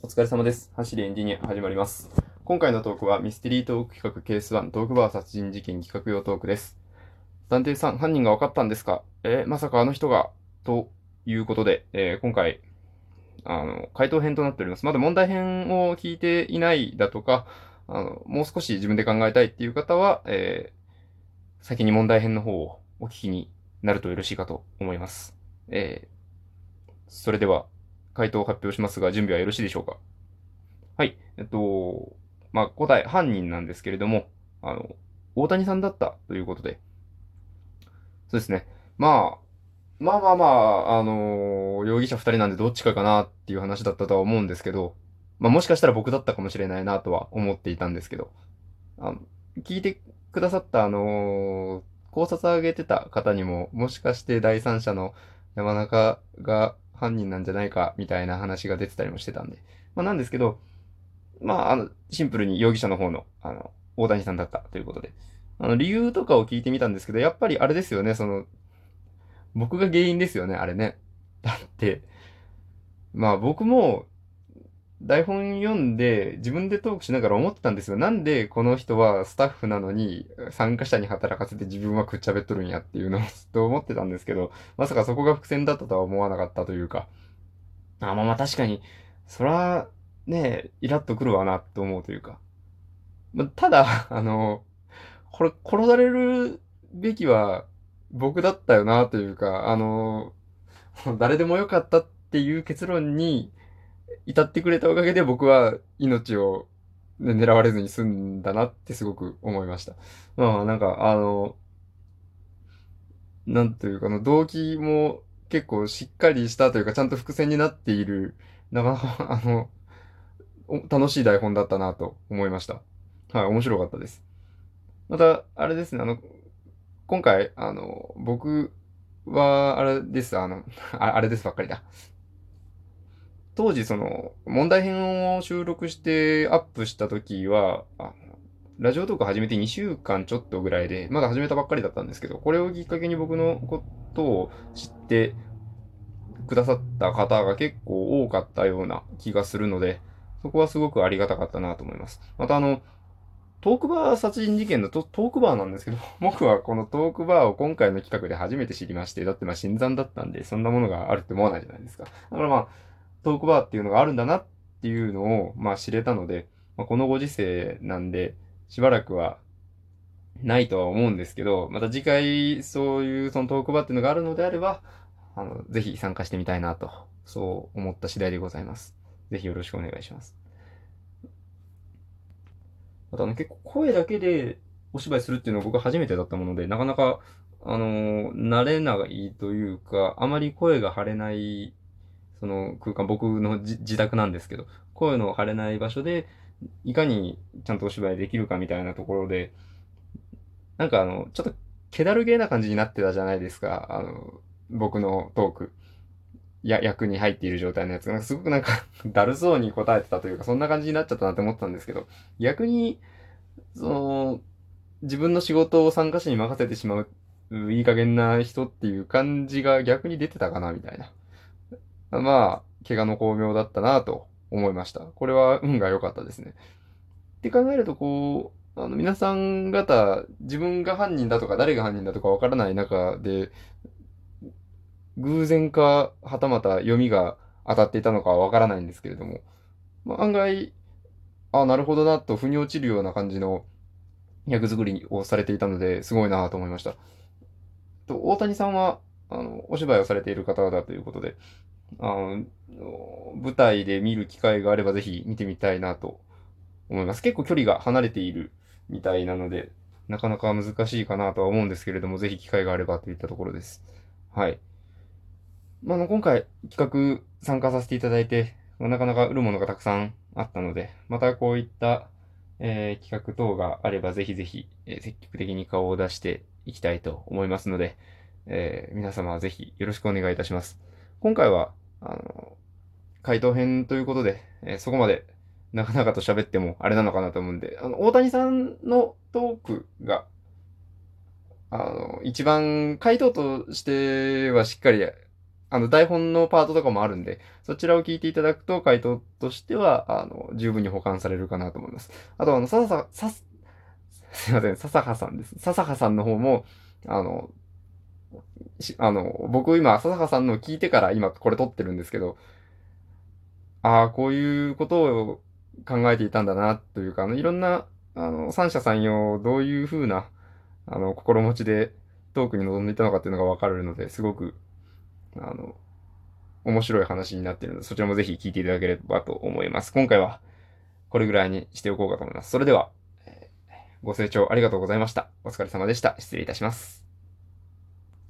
お疲れ様です。走りエンジニア始まります。今回のトークはミステリートーク企画ケース1トークバー殺人事件企画用トークです。探偵さん、犯人が分かったんですか？えーまさかあの人が？ということで、えー今回、あの、回答編となっております。まだ問題編を聞いていないだとか、あの、もう少し自分で考えたいっていう方は、えー先に問題編の方をお聞きになるとよろしいかと思います。えーそれでは、回答を発表しますが、準備はよろしいでしょうか？はい。えっと、まあ、答え、犯人なんですけれども、あの、大谷さんだったということで。そうですね。まあ、まあまあまあ、あの容疑者二人なんでどっちかかなっていう話だったとは思うんですけど、まあもしかしたら僕だったかもしれないなとは思っていたんですけど、あの、聞いてくださったあの考察上げてた方にも、もしかして第三者の山中が犯人なんじゃないかみたいな話が出てたりもしてたんで。まあなんですけど、まああの、シンプルに容疑者の方の、あの、大谷さんだったということで。あの、理由とかを聞いてみたんですけど、やっぱりあれですよね、その、僕が原因ですよね、あれね。だって、まあ僕も、台本読んで自分でトークしながら思ってたんですよ。なんでこの人はスタッフなのに参加者に働かせて自分はくっちゃべっとるんやっていうのを ずっと思ってたんですけど、まさかそこが伏線だったとは思わなかったというか。あ、まあまあ確かに、そら、ね、イラッとくるわなと思うというか。ま、ただ、あの、これ殺されるべきは僕だったよなというか、あの、誰でもよかったっていう結論に至ってくれたおかげで僕は命を、ね、狙われずに済んだなってすごく思いました。まあなんか、あの、なんというか、の、動機も結構しっかりしたというか、ちゃんと伏線になっている、なかなか、あの、楽しい台本だったなと思いました。はい、面白かったです。また、あれですね、あの、今回、あの、僕は、あれです、あの、あれですばっかりだ。当時、その、問題編を収録してアップした時は、ラジオトーク始めて2週間ちょっとぐらいで、まだ始めたばっかりだったんですけど、これをきっかけに僕のことを知ってくださった方が結構多かったような気がするので、そこはすごくありがたかったなと思います。またあの、トークバー殺人事件のトトークバーなんですけど、僕はこのトークバーを今回の企画で初めて知りまして、だってまあ新参だったんで、そんなものがあるって思わないじゃないですか。だからまあ、トークバーっていうのがあるんだなっていうのを、まあ知れたので、まあ、このご時世なんで、しばらくはないとは思うんですけど、また次回そういうそのトークバーっていうのがあるのであれば、あの、ぜひ参加してみたいなと、そう思った次第でございます。ぜひよろしくお願いします。あとあの結構声だけでお芝居するっていうのは僕初めてだったもので、なかなか、あの慣れないというか、あまり声が張れない、その空間、僕の自宅なんですけど、声のを張れない場所で、いかにちゃんとお芝居できるかみたいなところで、なんかあの、ちょっと気だるげな感じになってたじゃないですか、あの、僕のトーク。や、役に入っている状態のやつが、すごくなんか だるそうに答えてたというか、そんな感じになっちゃったなって思ったんですけど、逆に、その、自分の仕事を参加者に任せてしまう、いい加減な人っていう感じが逆に出てたかな、みたいな。まあ、怪我の巧妙だったなと思いました。これは運が良かったですね。って考えると、こう、あの、皆さん方、自分が犯人だとか、誰が犯人だとかわからない中で、偶然か、はたまた読みが当たっていたのかはわからないんですけれども、まあ、案外、あ、なるほどな、と腑に落ちるような感じの役作りをされていたので、すごいなと思いました。と、大谷さんは、あの、お芝居をされている方だということで、あの、舞台で見る機会があればぜひ見てみたいなと思います。結構距離が離れているみたいなので、なかなか難しいかなとは思うんですけれども、ぜひ機会があればといったところです。はい。まあ、の、今回企画参加させていただいて、なかなか売るものがたくさんあったので、またこういった、えー企画等があればぜひぜひ、えー積極的に顔を出していきたいと思いますので、えー皆様はぜひよろしくお願いいたします。今回は、あの、回答編ということで、えーそこまでなかなかと喋ってもあれなのかなと思うんで、あの、大谷さんのトークが、あの、一番回答としてはしっかりあの、台本のパートとかもあるんで、そちらを聞いていただくと、回答としては、あの、十分に保管されるかなと思います。あと、あの、ささ、さ、すいません、笹葉さんです。笹葉さんの方も、あの、あの、僕今、笹葉さんの聞いてから今これ撮ってるんですけど、ああ、こういうことを考えていたんだな、というか、あの、いろんな、あの、三者三様、どういう風な、あの、心持ちでトークに臨んでいたのかっていうのがわかるので、すごく、あの、面白い話になってるので、そちらもぜひ聞いていただければと思います。今回は、これぐらいにしておこうかと思います。それでは、ご清聴ありがとうございました。お疲れ様でした。失礼いたします。